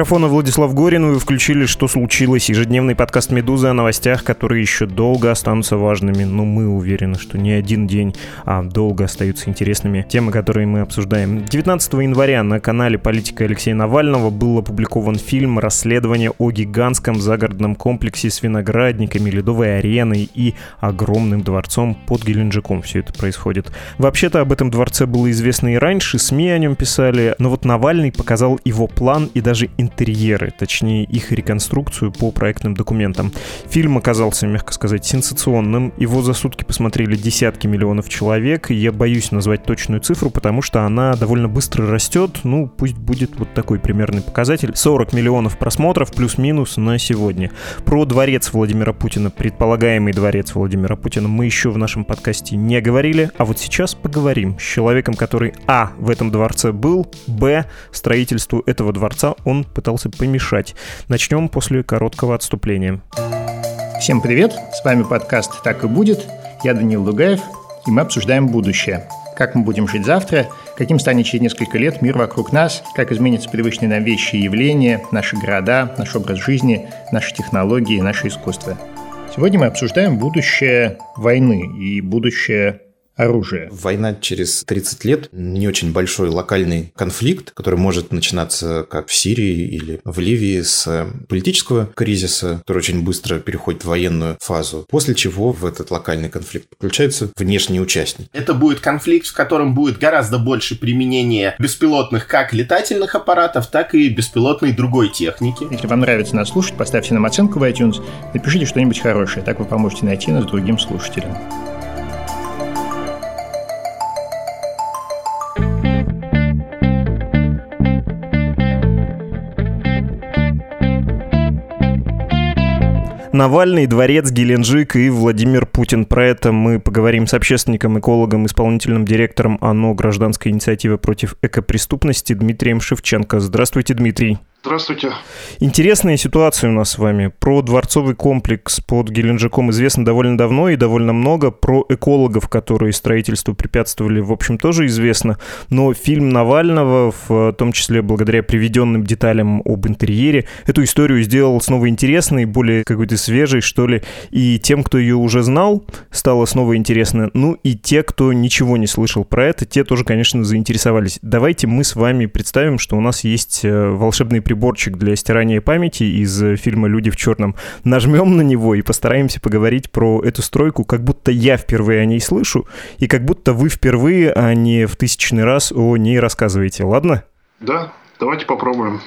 Микрофона Владислав Горин вы включили «Что случилось?» Ежедневный подкаст «Медузы» о новостях, которые еще долго останутся важными. Но мы уверены, что не один день, а долго остаются интересными темы, которые мы обсуждаем. 19 января на канале политика Алексея Навального был опубликован фильм «Расследование о гигантском загородном комплексе с виноградниками, ледовой ареной и огромным дворцом под Геленджиком». Все это происходит. Вообще-то об этом дворце было известно и раньше, СМИ о нем писали, но вот Навальный показал его план и даже даже интерьеры, точнее их реконструкцию по проектным документам. Фильм оказался, мягко сказать, сенсационным. Его за сутки посмотрели десятки миллионов человек. Я боюсь назвать точную цифру, потому что она довольно быстро растет. Ну, пусть будет вот такой примерный показатель. 40 миллионов просмотров плюс-минус на сегодня. Про дворец Владимира Путина, предполагаемый дворец Владимира Путина, мы еще в нашем подкасте не говорили, а вот сейчас поговорим с человеком, который а. в этом дворце был, б. строительству этого дворца он пытался помешать. Начнем после короткого отступления. Всем привет, с вами подкаст «Так и будет». Я Данил Дугаев, и мы обсуждаем будущее. Как мы будем жить завтра, каким станет через несколько лет мир вокруг нас, как изменятся привычные нам вещи и явления, наши города, наш образ жизни, наши технологии, наше искусство. Сегодня мы обсуждаем будущее войны и будущее оружия. Война через 30 лет не очень большой локальный конфликт, который может начинаться как в Сирии или в Ливии с политического кризиса, который очень быстро переходит в военную фазу, после чего в этот локальный конфликт подключаются внешние участники. Это будет конфликт, в котором будет гораздо больше применения беспилотных как летательных аппаратов, так и беспилотной другой техники. Если вам нравится нас слушать, поставьте нам оценку в iTunes, напишите что-нибудь хорошее, так вы поможете найти нас другим слушателям. Навальный, дворец, Геленджик и Владимир Путин. Про это мы поговорим с общественником, экологом, исполнительным директором ОНО «Гражданская инициатива против экопреступности» Дмитрием Шевченко. Здравствуйте, Дмитрий. Здравствуйте. Интересная ситуация у нас с вами. Про дворцовый комплекс под Геленджиком известно довольно давно и довольно много. Про экологов, которые строительству препятствовали, в общем, тоже известно. Но фильм Навального, в том числе благодаря приведенным деталям об интерьере, эту историю сделал снова интересной, более какой-то свежей, что ли. И тем, кто ее уже знал, стало снова интересно. Ну и те, кто ничего не слышал про это, те тоже, конечно, заинтересовались. Давайте мы с вами представим, что у нас есть э, волшебный приборчик для стирания памяти из э, фильма «Люди в черном». Нажмем на него и постараемся поговорить про эту стройку, как будто я впервые о ней слышу, и как будто вы впервые, а не в тысячный раз о ней рассказываете. Ладно? Да, давайте попробуем.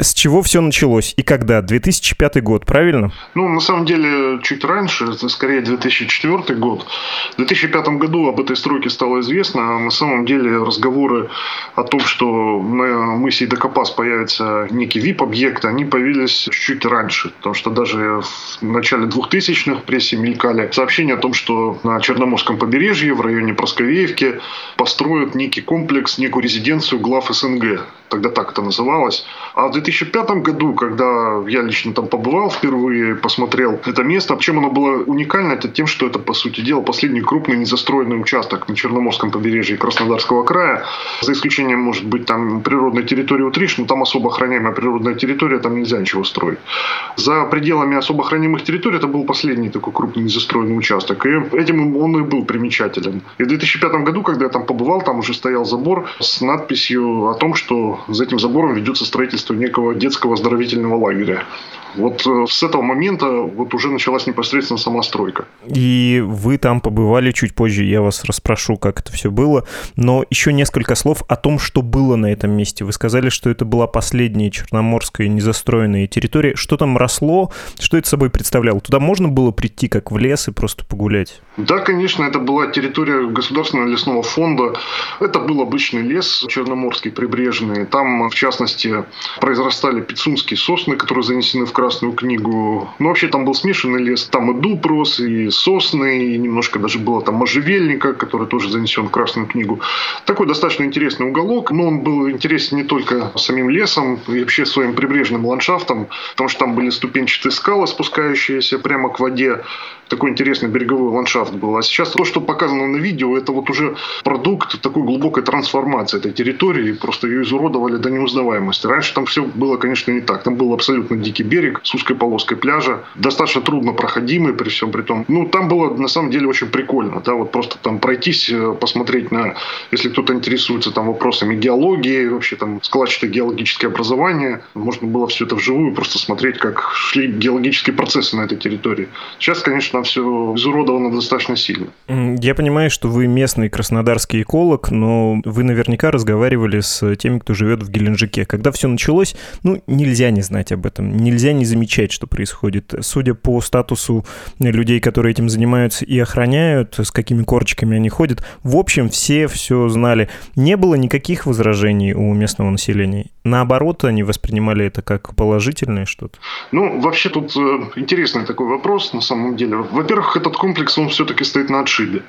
С чего все началось и когда? 2005 год, правильно? Ну, на самом деле, чуть раньше, это скорее 2004 год. В 2005 году об этой стройке стало известно. А на самом деле разговоры о том, что на мысе Докопас появится некий VIP-объект, они появились чуть раньше. Потому что даже в начале 2000-х в прессе мелькали сообщения о том, что на Черноморском побережье, в районе Просковеевки, построят некий комплекс, некую резиденцию глав СНГ. Тогда так это называлось. А в 2005 году, когда я лично там побывал впервые, посмотрел это место, чем оно было уникально, это тем, что это, по сути дела, последний крупный незастроенный участок на Черноморском побережье Краснодарского края. За исключением, может быть, там природной территории Утриш, но там особо охраняемая природная территория, там нельзя ничего строить. За пределами особо охраняемых территорий это был последний такой крупный незастроенный участок. И этим он и был примечателен. И в 2005 году, когда я там побывал, там уже стоял забор с надписью о том, что за этим забором ведется строительство некого детского оздоровительного лагеря. Вот э, с этого момента вот уже началась непосредственно сама стройка. И вы там побывали чуть позже, я вас расспрошу, как это все было. Но еще несколько слов о том, что было на этом месте. Вы сказали, что это была последняя черноморская незастроенная территория. Что там росло? Что это собой представляло? Туда можно было прийти как в лес и просто погулять? Да, конечно, это была территория Государственного лесного фонда. Это был обычный лес черноморский, прибрежный. Там, в частности, произрастали пицунские сосны, которые занесены в Красную книгу. Ну, вообще там был смешанный лес. Там и дуб рос, и сосны, и немножко даже было там можжевельника, который тоже занесен в Красную книгу. Такой достаточно интересный уголок, но он был интересен не только самим лесом, и вообще своим прибрежным ландшафтом, потому что там были ступенчатые скалы, спускающиеся прямо к воде. Такой интересный береговой ландшафт был. А сейчас то, что показано на видео, это вот уже продукт такой глубокой трансформации этой территории. Просто ее изуродовали до неузнаваемости. Раньше там все было, конечно, не так. Там был абсолютно дикий берег с узкой полоской пляжа. Достаточно трудно проходимый при всем при том. Ну, там было на самом деле очень прикольно. Да, вот просто там пройтись, э, посмотреть на, если кто-то интересуется там вопросами геологии, вообще там складчатое геологическое образование, можно было все это вживую просто смотреть, как шли геологические процессы на этой территории. Сейчас, конечно, там все изуродовано достаточно сильно. Я понимаю, что вы местный краснодарский эколог, но вы наверняка разговаривали с теми, кто живет в Геленджике. Когда все началось, ну, нельзя не знать об этом, нельзя не замечать, что происходит. Судя по статусу людей, которые этим занимаются и охраняют, с какими корочками они ходят, в общем, все все знали. Не было никаких возражений у местного населения. Наоборот, они воспринимали это как положительное что-то. Ну, вообще тут э, интересный такой вопрос на самом деле. Во-первых, этот комплекс, он все-таки стоит на отшибе.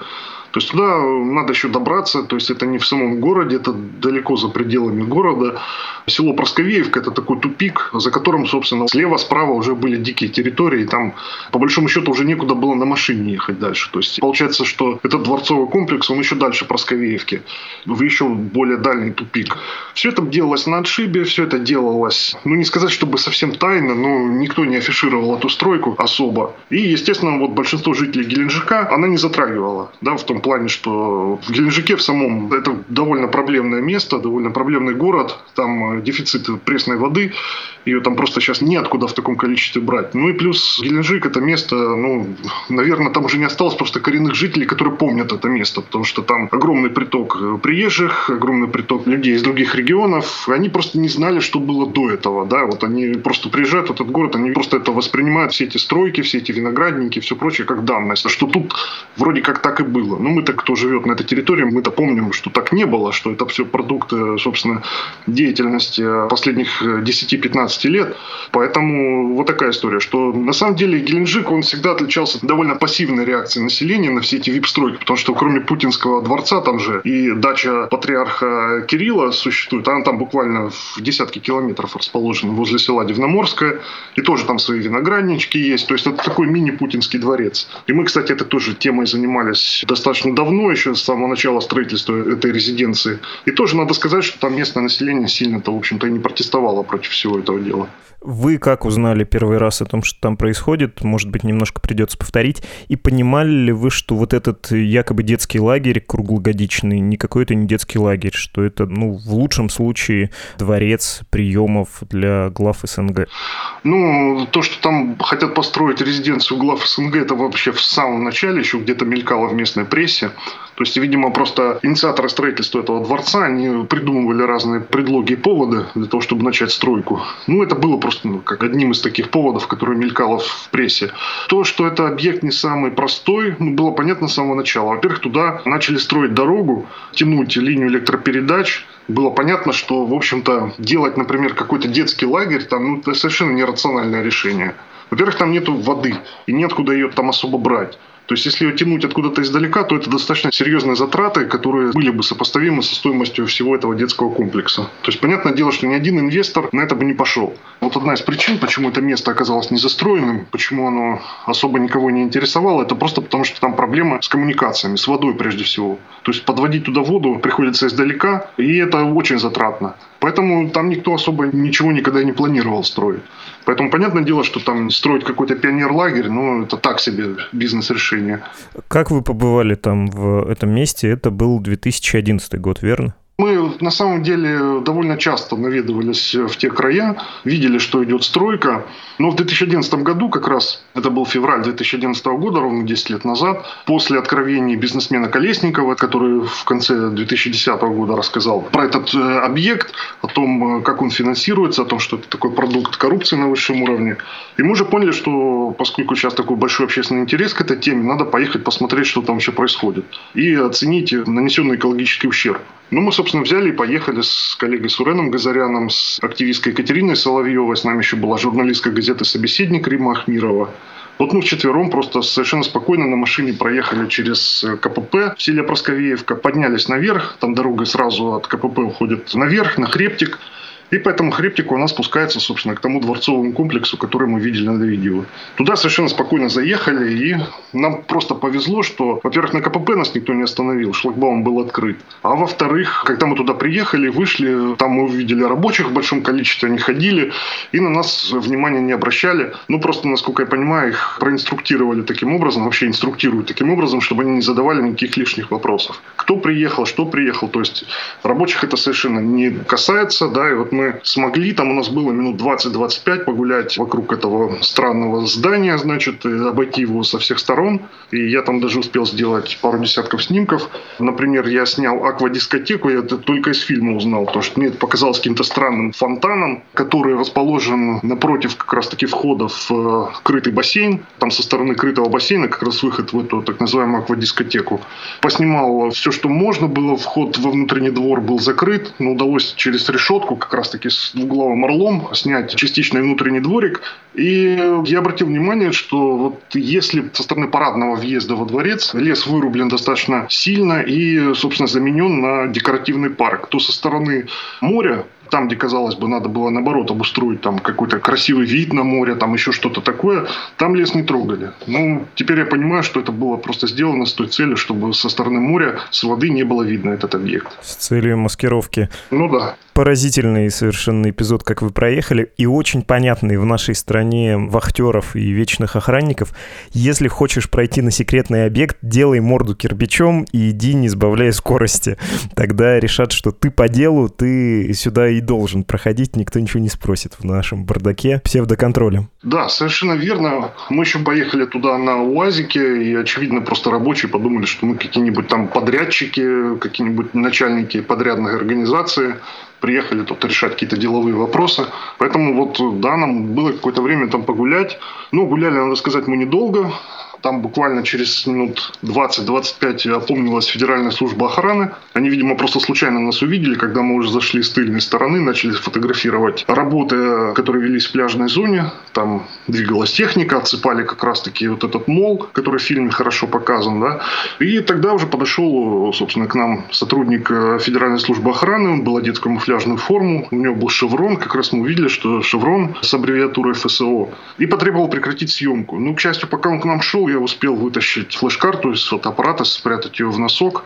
То есть туда надо еще добраться, то есть это не в самом городе, это далеко за пределами города. Село Просковеевка – это такой тупик, за которым, собственно, слева, справа уже были дикие территории, и там, по большому счету, уже некуда было на машине ехать дальше. То есть получается, что этот дворцовый комплекс, он еще дальше Просковеевки, в еще более дальний тупик. Все это делалось на отшибе, все это делалось, ну не сказать, чтобы совсем тайно, но никто не афишировал эту стройку особо. И, естественно, вот большинство жителей Геленджика она не затрагивала, да, в том плане, что в Геленджике в самом это довольно проблемное место, довольно проблемный город, там э, дефицит пресной воды, ее там просто сейчас неоткуда в таком количестве брать. Ну и плюс Геленджик это место, ну, наверное, там уже не осталось просто коренных жителей, которые помнят это место, потому что там огромный приток э, приезжих, огромный приток людей из других регионов, они просто не знали, что было до этого, да, вот они просто приезжают в этот город, они просто это воспринимают, все эти стройки, все эти виноградники, все прочее, как данность, что тут вроде как так и было. Ну, мы-то, кто живет на этой территории, мы-то помним, что так не было, что это все продукты, собственно, деятельности последних 10-15 15 лет. Поэтому вот такая история, что на самом деле Геленджик, он всегда отличался довольно пассивной реакцией населения на все эти вип-стройки, потому что кроме Путинского дворца там же и дача патриарха Кирилла существует, она там буквально в десятки километров расположена возле села Дивноморская, и тоже там свои винограднички есть, то есть это такой мини-путинский дворец. И мы, кстати, этой тоже темой занимались достаточно давно, еще с самого начала строительства этой резиденции. И тоже надо сказать, что там местное население сильно-то, в общем-то, и не протестовало против всего этого дело. Вы как узнали первый раз о том, что там происходит? Может быть, немножко придется повторить. И понимали ли вы, что вот этот якобы детский лагерь круглогодичный не какой-то не детский лагерь, что это, ну, в лучшем случае дворец приемов для глав СНГ? Ну, то, что там хотят построить резиденцию глав СНГ, это вообще в самом начале еще где-то мелькало в местной прессе. То есть, видимо, просто инициаторы строительства этого дворца, они придумывали разные предлоги и поводы для того, чтобы начать стройку. Ну, это было просто ну, как одним из таких поводов, которые мелькало в прессе. То, что это объект не самый простой, ну, было понятно с самого начала. Во-первых, туда начали строить дорогу, тянуть линию электропередач, было понятно, что, в общем-то, делать, например, какой-то детский лагерь, там, ну, это совершенно нерациональное решение. Во-первых, там нету воды, и нет куда ее там особо брать. То есть, если ее тянуть откуда-то издалека, то это достаточно серьезные затраты, которые были бы сопоставимы со стоимостью всего этого детского комплекса. То есть, понятное дело, что ни один инвестор на это бы не пошел. Вот одна из причин, почему это место оказалось незастроенным, почему оно особо никого не интересовало, это просто потому, что там проблема с коммуникациями, с водой прежде всего. То есть, подводить туда воду приходится издалека, и это очень затратно. Поэтому там никто особо ничего никогда не планировал строить. Поэтому понятное дело, что там строить какой-то пионер-лагерь, ну, это так себе бизнес-решение. Как вы побывали там в этом месте? Это был 2011 год, верно? На самом деле довольно часто наведывались в те края, видели, что идет стройка. Но в 2011 году, как раз это был февраль 2011 года, ровно 10 лет назад, после откровений бизнесмена Колесникова, который в конце 2010 года рассказал про этот э, объект, о том, э, как он финансируется, о том, что это такой продукт коррупции на высшем уровне. И мы уже поняли, что поскольку сейчас такой большой общественный интерес к этой теме, надо поехать посмотреть, что там вообще происходит. И оценить нанесенный экологический ущерб. Ну, мы, собственно, взяли и поехали с коллегой Суреном Газаряном, с активисткой Екатериной Соловьевой, с нами еще была журналистка газеты «Собеседник» Рима Ахмирова. Вот мы вчетвером просто совершенно спокойно на машине проехали через КПП в селе Просковеевка, поднялись наверх, там дорога сразу от КПП уходит наверх, на Хребтик, И по этому хребтику она спускается, собственно, к тому дворцовому комплексу, который мы видели на видео. Туда совершенно спокойно заехали, и нам просто повезло, что, во-первых, на КПП нас никто не остановил, шлагбаум был открыт. А во-вторых, когда мы туда приехали, вышли, там мы увидели рабочих в большом количестве, они ходили, и на нас внимания не обращали. Ну, просто, насколько я понимаю, их проинструктировали таким образом, вообще инструктируют таким образом, чтобы они не задавали никаких лишних вопросов. Кто приехал, что приехал, то есть рабочих это совершенно не касается, да, и вот мы смогли, там у нас было минут 20-25 погулять вокруг этого странного здания, значит, обойти его со всех сторон, и я там даже успел сделать пару десятков снимков. Например, я снял аквадискотеку, я это только из фильма узнал, потому что мне это показалось каким-то странным фонтаном, который расположен напротив как раз-таки входа в э, крытый бассейн. Там со стороны крытого бассейна как раз выход в эту так называемую аквадискотеку. Поснимал все, что можно было. Вход во внутренний двор был закрыт, но удалось через решетку как раз-таки с двуглавым орлом снять частичный внутренний дворик. И я обратил внимание, что вот если со стороны парадного въезда во дворец лес вырублен достаточно сильно и, собственно, заменен на декоративный парк, то со стороны моря там, где, казалось бы, надо было, наоборот, обустроить там какой-то красивый вид на море, там еще что-то такое, там лес не трогали. Ну, теперь я понимаю, что это было просто сделано с той целью, чтобы со стороны моря, с воды не было видно этот объект. С целью маскировки. Ну да. Поразительный совершенно эпизод, как вы проехали, и очень понятный в нашей стране вахтеров и вечных охранников. Если хочешь пройти на секретный объект, делай морду кирпичом и иди, не сбавляя скорости. Тогда решат, что ты по делу, ты сюда и должен проходить, никто ничего не спросит в нашем бардаке псевдоконтролем. Да, совершенно верно. Мы еще поехали туда на УАЗике, и, очевидно, просто рабочие подумали, что мы какие-нибудь там подрядчики, какие-нибудь начальники подрядных организаций, приехали тут решать какие-то деловые вопросы. Поэтому вот, да, нам было какое-то время там погулять. Ну, гуляли, надо сказать, мы недолго. Там буквально через минут 20-25 опомнилась Федеральная служба охраны. Они, видимо, просто случайно нас увидели, когда мы уже зашли с тыльной стороны, начали фотографировать работы, которые велись в пляжной зоне. Там двигалась техника, отсыпали как раз-таки вот этот мол, который в фильме хорошо показан. Да? И тогда уже подошел, собственно, к нам сотрудник э, Федеральной службы охраны. Он был одет в камуфляжную форму. У него был шеврон. Как раз мы увидели, что шеврон с аббревиатурой ФСО. И потребовал прекратить съемку. Ну, к счастью, пока он к нам шел, я успел вытащить флеш-карту из фотоаппарата, спрятать ее в носок.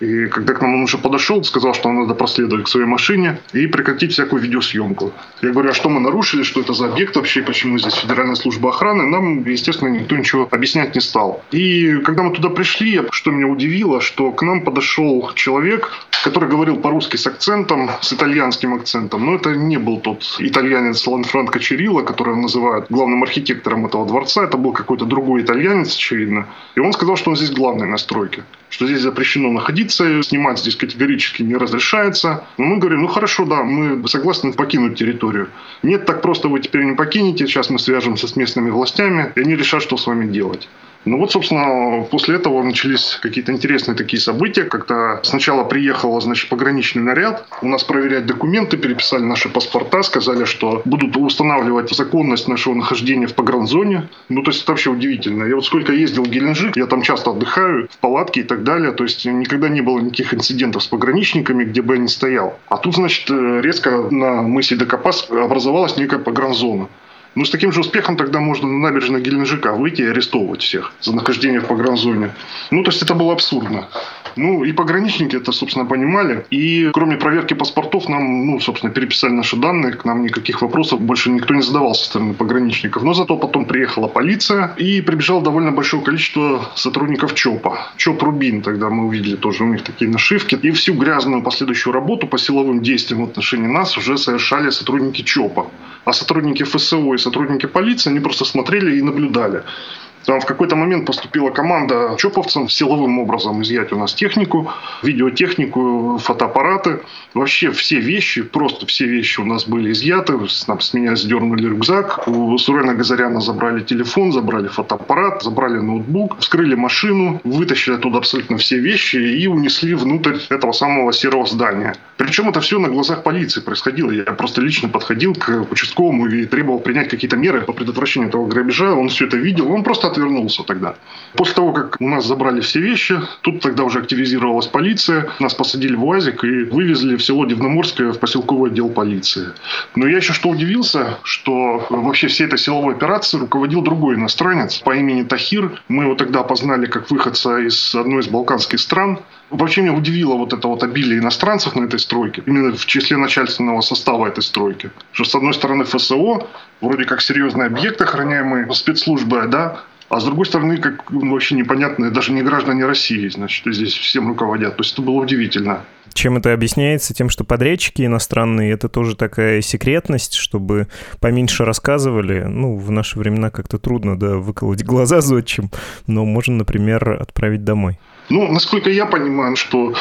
И когда к нам он уже подошел, сказал, что надо проследовать к своей машине и прекратить всякую видеосъемку. Я говорю, а что мы нарушили, что это за объект вообще, почему здесь Федеральная служба охраны? Нам, естественно, никто ничего объяснять не стал. И когда мы туда пришли, что меня удивило, что к нам подошел человек, который говорил по-русски с акцентом, с итальянским акцентом. Но это не был тот итальянец Ланфранко Чирилла, которого называют главным архитектором этого дворца. Это был какой-то другой итальянец, очевидно. И он сказал, что он здесь главный на стройке что здесь запрещено находиться, снимать здесь категорически не разрешается. Но мы говорим, ну хорошо, да, мы согласны покинуть территорию. Нет, так просто вы теперь не покинете, сейчас мы свяжемся с местными властями, и они решат, что с вами делать. Ну вот, собственно, после этого начались какие-то интересные такие события, когда сначала приехал, значит, пограничный наряд, у нас проверять документы, переписали наши паспорта, сказали, что будут устанавливать законность нашего нахождения в погранзоне. Ну, то есть это вообще удивительно. Я вот сколько ездил в Геленджик, я там часто отдыхаю, в палатке и так далее, то есть никогда не было никаких инцидентов с пограничниками, где бы я ни стоял. А тут, значит, резко на мысе Декапас образовалась некая погранзона. Ну, с таким же успехом тогда можно на набережной Геленджика выйти и арестовывать всех за нахождение в погранзоне. Ну, то есть это было абсурдно. Ну, и пограничники это, собственно, понимали. И кроме проверки паспортов, нам, ну, собственно, переписали наши данные, к нам никаких вопросов больше никто не задавал со стороны пограничников. Но зато потом приехала полиция и прибежало довольно большое количество сотрудников ЧОПа. ЧОП Рубин, тогда мы увидели тоже у них такие нашивки. И всю грязную последующую работу по силовым действиям в отношении нас уже совершали сотрудники ЧОПа. А сотрудники ФСО и сотрудники полиции, они просто смотрели и наблюдали. Там в какой-то момент поступила команда чоповцам силовым образом изъять у нас технику, видеотехнику, фотоаппараты. Вообще все вещи, просто все вещи у нас были изъяты. Нам с меня сдернули рюкзак. У Сурена Газаряна забрали телефон, забрали фотоаппарат, забрали ноутбук, вскрыли машину, вытащили оттуда абсолютно все вещи и унесли внутрь этого самого серого здания. Причем это все на глазах полиции происходило. Я просто лично подходил к участковому и требовал принять какие-то меры по предотвращению этого грабежа. Он все это видел. Он просто отвернулся тогда. После того, как у нас забрали все вещи, тут тогда уже активизировалась полиция, нас посадили в УАЗик и вывезли в село Дивноморское в поселковый отдел полиции. Но я еще что удивился, что вообще всей этой силовой операции руководил другой иностранец по имени Тахир. Мы его тогда опознали как выходца из одной из балканских стран. Вообще меня удивило вот это вот обилие иностранцев на этой стройке, именно в числе начальственного состава этой стройки. Что с одной стороны ФСО, вроде как серьезный объект, охраняемый спецслужбой, да, а с другой стороны, как ну, вообще непонятно, даже не граждане России, значит, здесь всем руководят. То есть это было удивительно. Чем это объясняется? Тем, что подрядчики иностранные, это тоже такая секретность, чтобы поменьше рассказывали. Ну, в наши времена как-то трудно, да, выколоть глаза зодчим, но можно, например, отправить домой. Ну, насколько я понимаю, что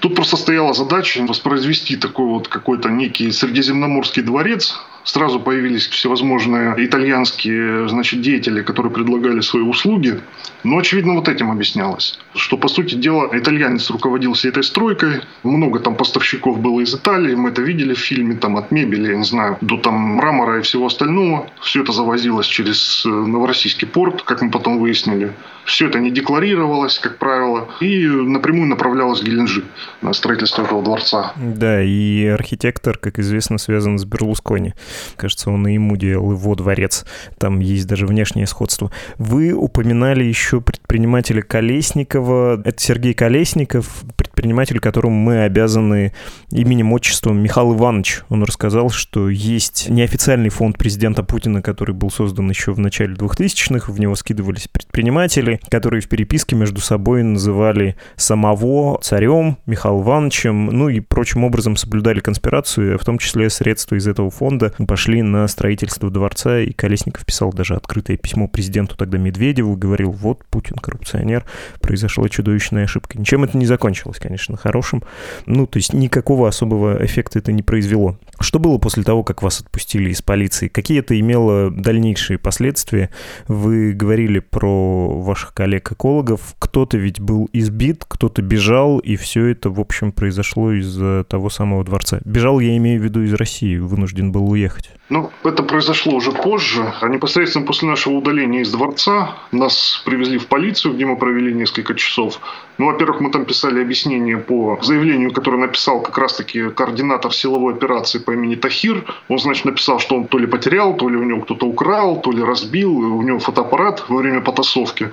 тут просто стояла задача воспроизвести такой вот какой-то некий средиземноморский дворец. Сразу появились всевозможные итальянские значит, деятели, которые предлагали свои услуги. Но, очевидно, вот этим объяснялось. Что, по сути дела, итальянец руководил всей этой стройкой. Много там поставщиков было из Италии. Мы это видели в фильме. Там от мебели, я не знаю, до там мрамора и всего остального. Все это завозилось через э, Новороссийский порт, как мы потом выяснили. Все это не декларировалось, как правило, и напрямую направлялось в Геленджик на строительство этого дворца. Да, и архитектор, как известно, связан с Берлускони. Кажется, он и ему делал его дворец. Там есть даже внешнее сходство. Вы упоминали еще предпринимателя Колесникова. Это Сергей Колесников, предприниматель, которому мы обязаны именем, отчеством Михаил Иванович. Он рассказал, что есть неофициальный фонд президента Путина, который был создан еще в начале 2000-х. В него скидывались предприниматели, которые в переписке между собой называли самого царем, Михаилом Ивановичем, ну и прочим образом соблюдали конспирацию, в том числе средства из этого фонда пошли на строительство дворца, и Колесников писал даже открытое письмо президенту тогда Медведеву, говорил, вот Путин коррупционер, произошла чудовищная ошибка. Ничем это не закончилось, конечно, хорошим. Ну, то есть никакого особого эффекта это не произвело. Что было после того, как вас отпустили из полиции? Какие это имело дальнейшие последствия? Вы говорили про ваших коллег-экологов. Кто-то ведь был избит, кто-то бежал, и все это, в общем, произошло из того самого дворца. Бежал, я имею в виду, из России, вынужден был уехать. Ну, это произошло уже позже. А непосредственно после нашего удаления из дворца нас привезли в полицию, где мы провели несколько часов. Ну, во-первых, мы там писали объяснение по заявлению, которое написал как раз-таки координатор силовой операции по имени Тахир. Он, значит, написал, что он то ли потерял, то ли у него кто-то украл, то ли разбил. У него фотоаппарат во время потасовки.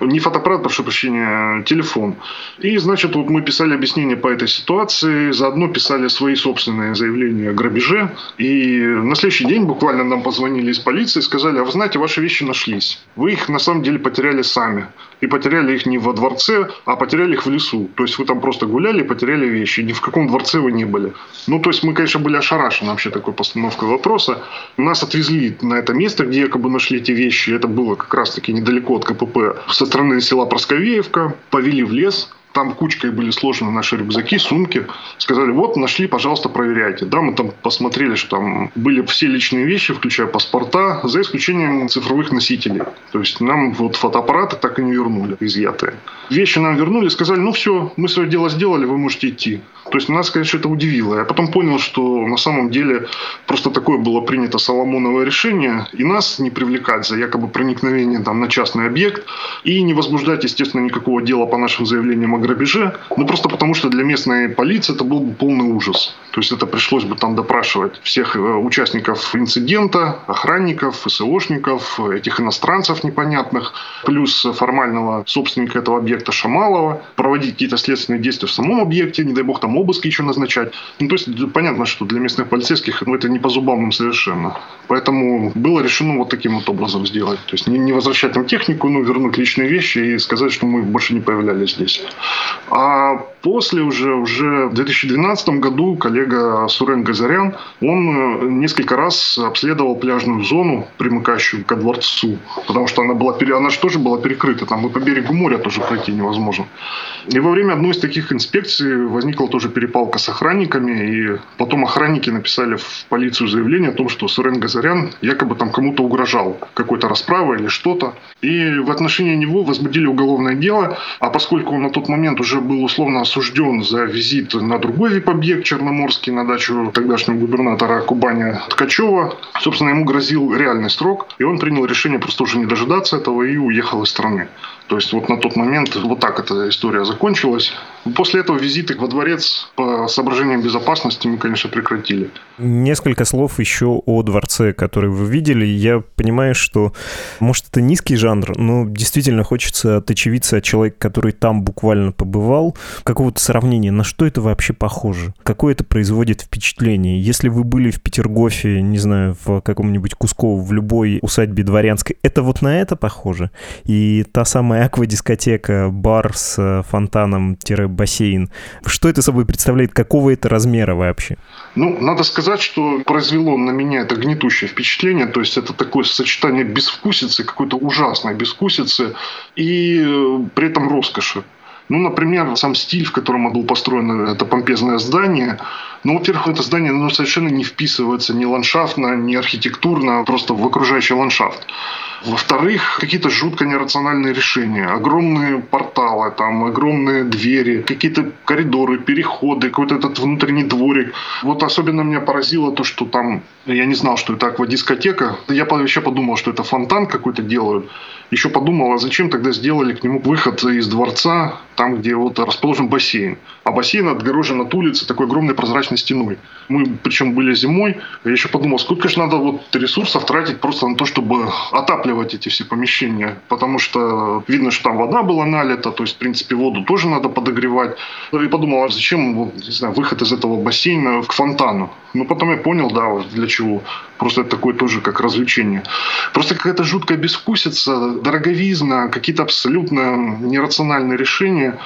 Не фотоаппарат, прошу прощения, телефон. И, значит, вот мы писали объяснение по этой ситуации. Заодно писали свои собственные заявления о грабеже. И на следующий день буквально нам позвонили из полиции и сказали, а вы знаете, ваши вещи нашлись. Вы их на самом деле потеряли сами. И потеряли их не во дворце, а потеряли их в лесу. То есть вы там просто гуляли и потеряли вещи. Ни в каком дворце вы не были. Ну, то есть мы, конечно, были ошарашены вообще такой постановкой вопроса. Нас отвезли на это место, где якобы нашли эти вещи. Это было как раз-таки недалеко от КПП. Со стороны села Просковеевка. Повели в лес там кучкой были сложены наши рюкзаки, сумки. Сказали, вот, нашли, пожалуйста, проверяйте. Да, мы там посмотрели, что там были все личные вещи, включая паспорта, за исключением цифровых носителей. То есть нам вот фотоаппараты так и не вернули, изъятые. Вещи нам вернули, сказали, ну все, мы свое дело сделали, вы можете идти. То есть нас, конечно, это удивило. Я потом понял, что на самом деле просто такое было принято Соломоновое решение, и нас не привлекать за якобы проникновение там, на частный объект, и не возбуждать, естественно, никакого дела по нашим заявлениям о грабеже, ну просто потому, что для местной полиции это был бы полный ужас. То есть это пришлось бы там допрашивать всех э, участников инцидента, охранников, ФСОшников, этих иностранцев непонятных, плюс формального собственника этого объекта Шамалова, проводить какие-то следственные действия в самом объекте, не дай бог там обыски еще назначать. Ну, то есть понятно, что для местных полицейских ну, это не по зубам им совершенно. Поэтому было решено вот таким вот образом сделать. То есть не, не возвращать им технику, но вернуть личные вещи и сказать, что мы больше не появлялись здесь. А после уже, уже в 2012 году коллега Сурен Газарян, он э, несколько раз обследовал пляжную зону, примыкающую к дворцу, потому что она, была, она же тоже была перекрыта, там и по берегу моря тоже пройти невозможно. И во время одной из таких инспекций возникла тоже перепалка с охранниками, и потом охранники написали в полицию заявление о том, что Сурен Газарян якобы там кому-то угрожал, какой-то расправой или что-то. И в отношении него возбудили уголовное дело, а поскольку он на тот момент уже был условно осужден за визит на другой вип-объект Черноморский, на дачу тогдашнего губернатора Кубани Ткачева. Собственно, ему грозил реальный срок, и он принял решение просто уже не дожидаться этого и уехал из страны. То есть вот на тот момент вот так эта история закончилась. После этого визиты во дворец по соображениям безопасности мы, конечно, прекратили. Несколько слов еще о дворце, который вы видели. Я понимаю, что, может, это низкий жанр, но действительно хочется от очевидца, от человека, который там буквально побывал, какого-то сравнения, на что это вообще похоже, какое это производит впечатление. Если вы были в Петергофе, не знаю, в каком-нибудь Кусково, в любой усадьбе дворянской, это вот на это похоже? И та самая самая аквадискотека, бар с э, фонтаном-бассейн. Что это собой представляет? Какого это размера вообще? Ну, надо сказать, что произвело на меня это гнетущее впечатление. То есть, это такое сочетание безвкусицы, какой-то ужасной безвкусицы и э, при этом роскоши. Ну, например, сам стиль, в котором было построено это помпезное здание. Ну, во-первых, это здание ну, совершенно не вписывается ни ландшафтно, ни архитектурно, а просто в окружающий ландшафт. Во-вторых, какие-то жутко нерациональные решения. Огромные порталы, там, огромные двери, какие-то коридоры, переходы, какой-то этот внутренний дворик. Вот особенно меня поразило то, что там, я не знал, что это аквадискотека. Я вообще подумал, что это фонтан какой-то делают. Еще подумал, а зачем тогда сделали к нему выход из дворца, там, где вот расположен бассейн. А бассейн отгорожен от улицы такой огромной прозрачной стеной. Мы, причем, были зимой. Я еще подумал, сколько же надо вот ресурсов тратить просто на то, чтобы отапливать эти все помещения. Потому что видно, что там вода была налита, то есть, в принципе, воду тоже надо подогревать. И подумал, а зачем, не знаю, выход из этого бассейна к фонтану. Ну, потом я понял, да, для чего. Просто это такое тоже как развлечение. Просто какая-то жуткая безвкусица, дороговизна, какие-то абсолютно нерациональные решения.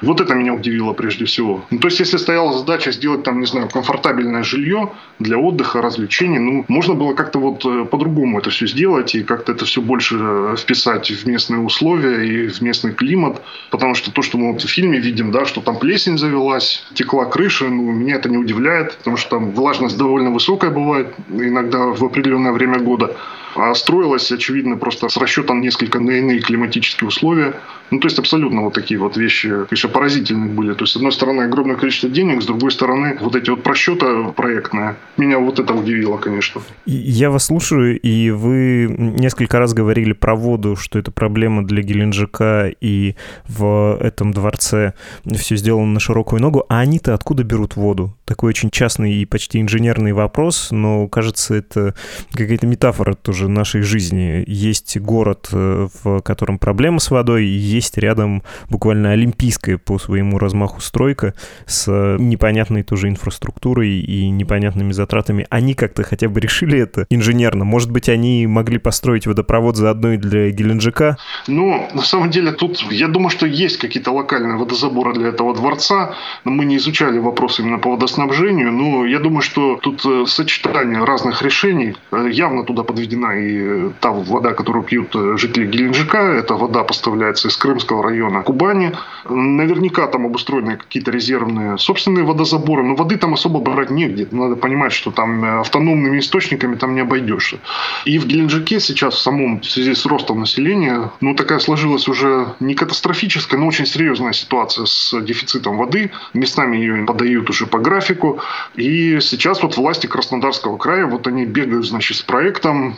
Вот это меня удивило прежде всего. Ну, то есть, если стояла задача сделать там, не знаю, комфортабельное жилье для отдыха, развлечений, ну, можно было как-то вот э, по-другому это все сделать и как-то это все больше э, вписать в местные условия и в местный климат. Потому что то, что мы вот в фильме видим, да, что там плесень завелась, текла крыша, ну, меня это не удивляет, потому что там влажность довольно высокая бывает иногда в определенное время года. А строилась, очевидно, просто с расчетом несколько на иные климатические условия. Ну, то есть абсолютно вот такие вот вещи, конечно, поразительные были. То есть, с одной стороны, огромное количество денег, с другой стороны, вот эти вот просчеты проектные. Меня вот это удивило, конечно. Я вас слушаю, и вы несколько раз говорили про воду, что это проблема для Геленджика, и в этом дворце все сделано на широкую ногу. А они-то откуда берут воду? Такой очень частный и почти инженерный вопрос, но, кажется, это какая-то метафора тоже нашей жизни. Есть город, э, в котором проблема с водой, и есть рядом буквально олимпийская по своему размаху стройка с непонятной тоже инфраструктурой и непонятными затратами. Они как-то хотя бы решили это инженерно? Может быть, они могли построить водопровод заодно и для Геленджика? Ну, на самом деле, тут я думаю, что есть какие-то локальные водозаборы для этого дворца. Но мы не изучали вопрос именно по водоснабжению. Но я думаю, что тут э, сочетание разных решений. Э, явно туда подведена и та вода, которую пьют э, жители Геленджика. Эта вода поставляется из Крымского района Кубани. Наверняка там обустроены какие-то резервные собственные водозаборы, но воды там особо брать негде. Надо понимать, что там э, автономными источниками там не обойдешься. И в Геленджике сейчас в самом, в связи с ростом населения, ну такая сложилась уже не катастрофическая, но очень серьезная ситуация с дефицитом воды. Местами ее подают уже по графику. И сейчас вот власти Краснодарского края, вот они бегают, значит, с проектом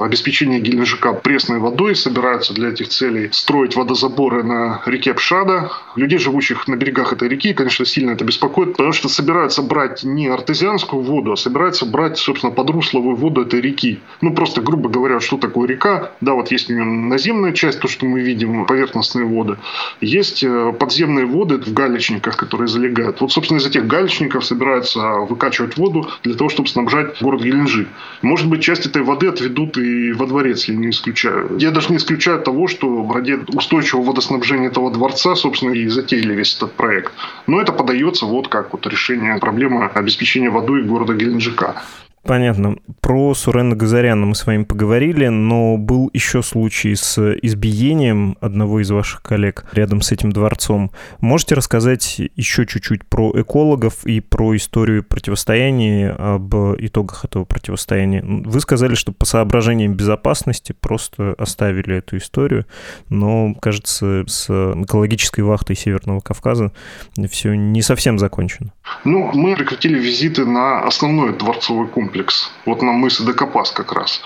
Геленджика пресной водой, собираются для этих целей строить водозаборы на реке Пшада. Людей, живущих на берегах этой реки, конечно, сильно это беспокоит, потому что собираются брать не артезианскую воду, а собираются брать, собственно, подрусловую воду этой реки. Ну, просто, грубо говоря, что такое река? Да, вот есть у нее наземная часть, то, что мы видим, поверхностные воды. Есть э, подземные воды в галечниках, которые залегают. Вот, собственно, из этих галечников собираются выкачивать воду для того, чтобы снабжать город Геленджик. Может быть, часть этой воды отведут и во дворец, я не исключаю. Я даже не исключаю того, что ради устойчивого водоснабжения снабжения этого дворца, собственно, и затеяли весь этот проект. Но это подается вот как вот решение проблемы обеспечения водой города Геленджика. Понятно. Про Сурена Газаряна мы с вами поговорили, но был еще случай с избиением одного из ваших коллег рядом с этим дворцом. Можете рассказать еще чуть-чуть про экологов и про историю противостояния, об итогах этого противостояния? Вы сказали, что по соображениям безопасности просто оставили эту историю, но, кажется, с экологической вахтой Северного Кавказа все не совсем закончено. Ну, мы прекратили визиты на основной дворцовый комплекс, вот на мысе Декапас как раз.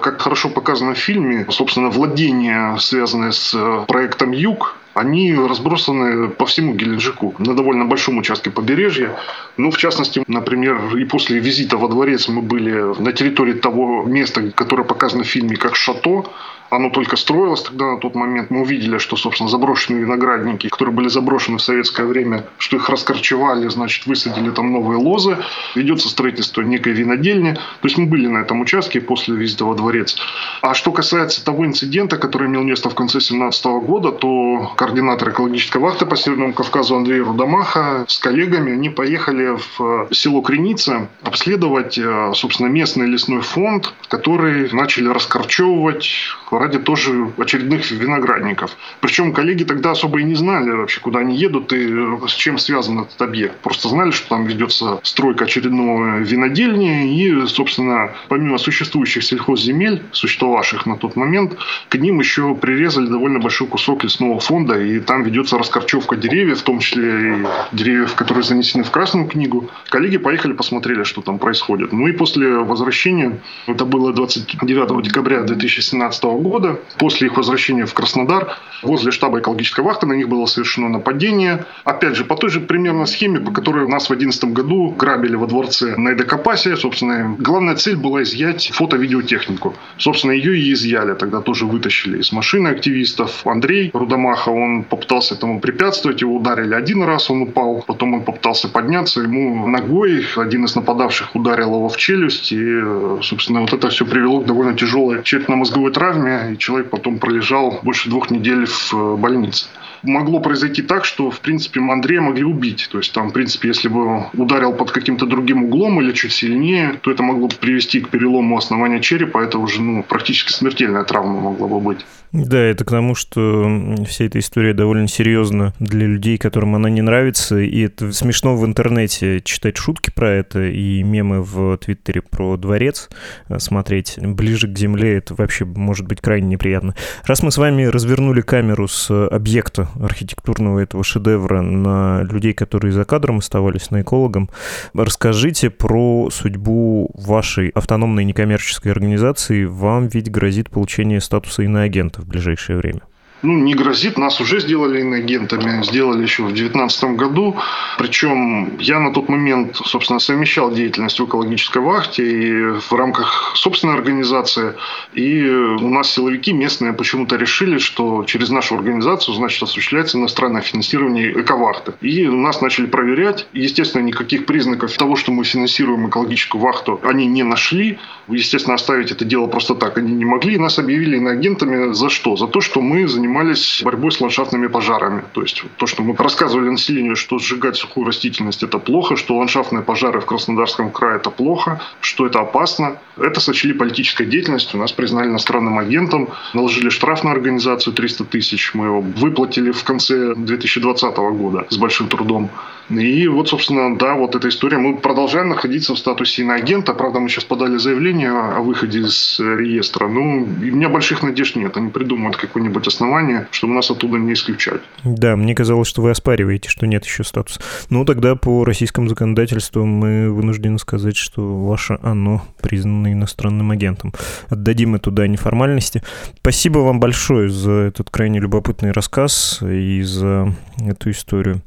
Как хорошо показано в фильме, собственно, владения, связанные с э, проектом «Юг», они разбросаны по всему Геленджику на довольно большом участке побережья. Ну, в частности, например, и после визита во дворец мы были на территории того места, которое показано в фильме как «Шато», оно только строилось тогда на тот момент. Мы увидели, что, собственно, заброшенные виноградники, которые были заброшены в советское время, что их раскорчевали, значит, высадили там новые лозы. Ведется строительство некой винодельни. То есть мы были на этом участке после визита во дворец. А что касается того инцидента, который имел место в конце 2017 года, то координатор экологической вахты по Северному Кавказу Андрей Рудомаха с коллегами, они поехали в село Креница обследовать, э, собственно, местный лесной фонд, который начали раскорчевывать ради тоже очередных виноградников. Причем коллеги тогда особо и не знали вообще, куда они едут и с чем связан этот объект. Просто знали, что там ведется стройка очередного винодельни и, собственно, помимо существующих сельхозземель, существовавших на тот момент, к ним еще прирезали довольно большой кусок лесного фонда, и там ведется раскорчевка деревьев, в том числе и деревьев, которые занесены в Красную книгу. Коллеги поехали, посмотрели, что там происходит. Ну и после возвращения, это было 29 декабря 2017 года, года. После их возвращения в Краснодар возле штаба экологической вахты на них было совершено нападение. Опять же, по той же примерно схеме, по которой нас в 2011 году грабили во дворце на Эдокопасе. Собственно, главная цель была изъять фото-видеотехнику. Собственно, ее и изъяли. Тогда тоже вытащили из машины активистов. Андрей Рудомаха, он попытался этому препятствовать. Его ударили один раз, он упал. Потом он попытался подняться. Ему ногой один из нападавших ударил его в челюсть. И, собственно, вот это все привело к довольно тяжелой черепно-мозговой травме и человек потом пролежал больше двух недель в э, больнице могло произойти так, что, в принципе, Андрея могли убить. То есть, там, в принципе, если бы ударил под каким-то другим углом или чуть сильнее, то это могло привести к перелому основания черепа. Это уже ну, практически смертельная травма могла бы быть. Да, это к тому, что вся эта история довольно серьезна для людей, которым она не нравится, и это смешно в интернете читать шутки про это и мемы в Твиттере про дворец э, смотреть. Ближе к земле это вообще может быть крайне неприятно. Раз мы с вами развернули камеру с объекта архитектурного этого шедевра на людей, которые за кадром оставались, на экологам, расскажите про судьбу вашей автономной некоммерческой организации. Вам ведь грозит получение статуса иноагента в ближайшее время ну, не грозит. Нас уже сделали иноагентами, сделали еще в 2019 году. Причем я на тот момент, собственно, совмещал деятельность в экологической вахте и в рамках собственной организации. И у нас силовики местные почему-то решили, что через нашу организацию, значит, осуществляется иностранное финансирование эковахты. И нас начали проверять. Естественно, никаких признаков того, что мы финансируем экологическую вахту, они не нашли. Естественно, оставить это дело просто так они не могли. И нас объявили иноагентами за что? За то, что мы занимаемся занимались борьбой с ландшафтными пожарами. То есть то, что мы рассказывали населению, что сжигать сухую растительность это плохо, что ландшафтные пожары в Краснодарском крае это плохо, что это опасно. Это сочли политической деятельностью, нас признали иностранным агентом, наложили штраф на организацию 300 тысяч, мы его выплатили в конце 2020 года с большим трудом. И вот, собственно, да, вот эта история. Мы продолжаем находиться в статусе иноагента. Правда, мы сейчас подали заявление о выходе из реестра. Ну, у меня больших надежд нет. Они придумают какое-нибудь основание, чтобы нас оттуда не исключать. Да, мне казалось, что вы оспариваете, что нет еще статуса. Ну, тогда по российскому законодательству мы вынуждены сказать, что ваше оно признано иностранным агентом. Отдадим эту дань формальности. Спасибо вам большое за этот крайне любопытный рассказ и за эту историю.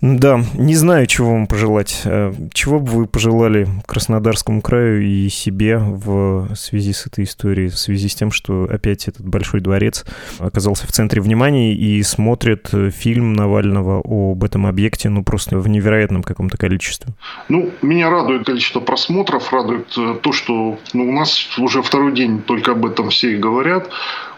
Да, не знаю, чего вам пожелать. Э, чего бы вы пожелали Краснодарскому краю и себе в связи с этой историей, в связи с тем, что опять этот большой дворец оказался в центре внимания и смотрит фильм Навального об этом объекте, ну, просто в невероятном каком-то количестве? Ну, меня радует количество просмотров, радует э, то, что ну, у нас уже второй день только об этом все и говорят.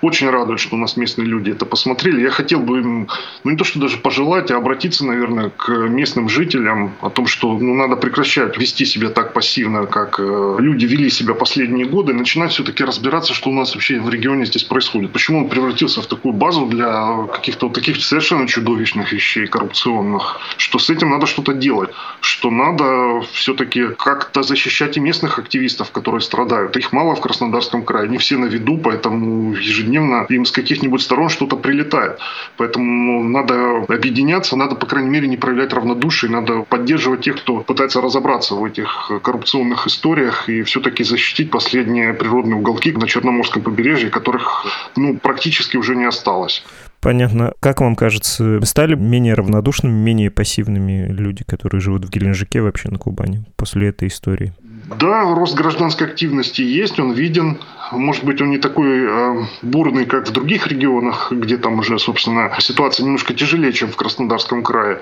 очень радует, что у нас местные люди это посмотрели. Я хотел бы им, ну не то что даже пожелать, а обратиться, наверное, к местным жителям о том, что ну, надо прекращать вести себя так пассивно, как э, люди вели себя последние годы, и начинать все-таки разбираться, что у нас вообще в регионе здесь происходит. Почему он превратился в такую базу для каких-то вот таких совершенно чудовищных вещей, коррупционных, что с этим надо что-то делать, что надо все-таки как-то защищать и местных активистов, которые страдают. Их мало в Краснодарском крае, не все на виду, поэтому ежедневно им с каких-нибудь сторон что-то прилетает. Поэтому надо объединяться, надо, по крайней мере, не проявлять равнодушие, надо поддерживать тех, кто пытается разобраться в этих коррупционных историях и все-таки защитить последние природные уголки на Черноморском побережье, которых ну, практически уже не осталось. Понятно. Как вам кажется, стали менее равнодушными, менее пассивными люди, которые живут в Геленджике вообще на Кубани после этой истории? Да, рост гражданской активности есть, он виден. Может быть, он не такой э, бурный, как в других регионах, где там уже, собственно, ситуация немножко тяжелее, чем в Краснодарском крае.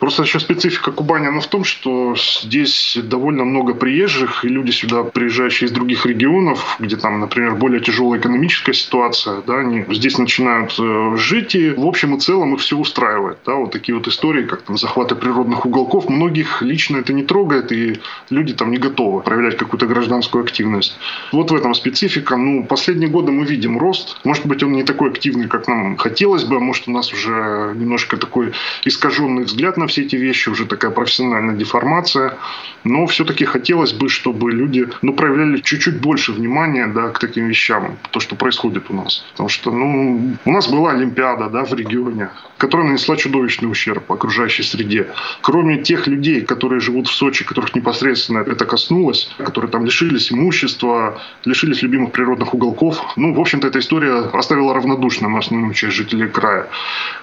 Просто еще специфика Кубани, она в том, что здесь довольно много приезжих, и люди сюда, приезжающие из других регионов, где там, например, более тяжелая экономическая ситуация, да, они здесь начинают э, жить, и в общем и целом их все устраивает. Да, вот такие вот истории, как там захваты природных уголков, многих лично это не трогает, и люди там не готовы проявлять какую-то гражданскую активность. Вот в этом специфика. Ну, последние годы мы видим рост. Может быть, он не такой активный, как нам хотелось бы, а может, у нас уже немножко такой искаженный взгляд на все эти вещи, уже такая профессиональная деформация. Но все-таки хотелось бы, чтобы люди ну, проявляли чуть-чуть больше внимания да, к таким вещам, то, что происходит у нас. Потому что ну, у нас была Олимпиада да, в регионе, которая нанесла чудовищный ущерб окружающей среде. Кроме тех людей, которые живут в Сочи, которых непосредственно это коснулось, которые там лишились имущества, лишились любимых природных уголков, ну, в общем-то, эта история оставила равнодушным основную часть жителей края.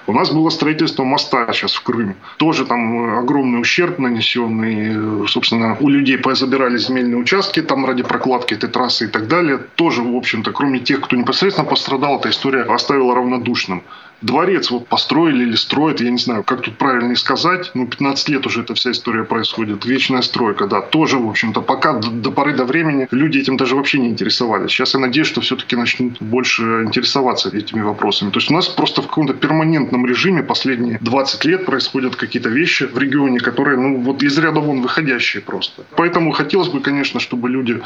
У нас было строительство моста сейчас в Крым. Тоже там огромный ущерб нанесенный. Собственно, у людей позабирали земельные участки там ради прокладки этой трассы и так далее. Тоже, в общем-то, кроме тех, кто непосредственно пострадал, эта история оставила равнодушным дворец вот построили или строят, я не знаю, как тут правильно сказать, ну, 15 лет уже эта вся история происходит. Вечная стройка, да, тоже, в общем-то, пока до, до поры до времени люди этим даже вообще не интересовались. Сейчас я надеюсь, что все-таки начнут больше интересоваться этими вопросами. То есть у нас просто в каком-то перманентном режиме последние 20 лет происходят какие-то вещи в регионе, которые, ну, вот из ряда вон выходящие просто. Поэтому хотелось бы, конечно, чтобы люди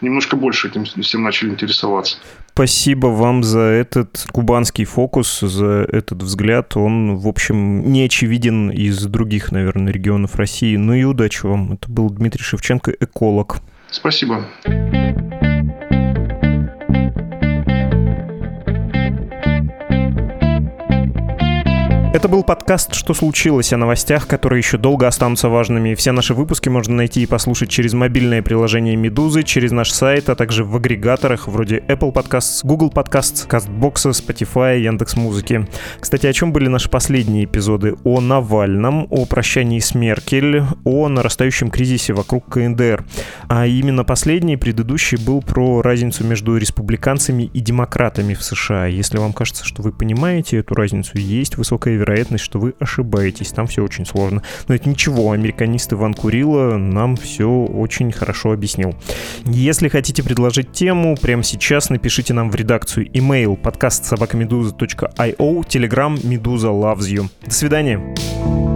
немножко больше этим всем начали интересоваться. Спасибо вам за этот кубанский фокус, за этот взгляд. Он, в общем, не очевиден из других, наверное, регионов России. Ну и удачи вам. Это был Дмитрий Шевченко, эколог. Спасибо. Это был подкаст «Что случилось?» о новостях, которые еще долго останутся важными. Все наши выпуски можно найти и послушать через мобильное приложение «Медузы», через наш сайт, а также в агрегаторах вроде Apple Podcasts, Google Podcasts, CastBox, Spotify, Яндекс.Музыки. Кстати, о чем были наши последние эпизоды? О Навальном, о прощании с Меркель, о нарастающем кризисе вокруг КНДР. А именно последний, предыдущий, был про разницу между республиканцами и демократами в США. Если вам кажется, что вы понимаете эту разницу, есть высокая вероятность, что вы ошибаетесь. Там все очень сложно. Но это ничего, американист Иван Курила нам все очень хорошо объяснил. Если хотите предложить тему, прямо сейчас напишите нам в редакцию email подкаст собакамедуза.io, telegram Медуза loves you. До свидания.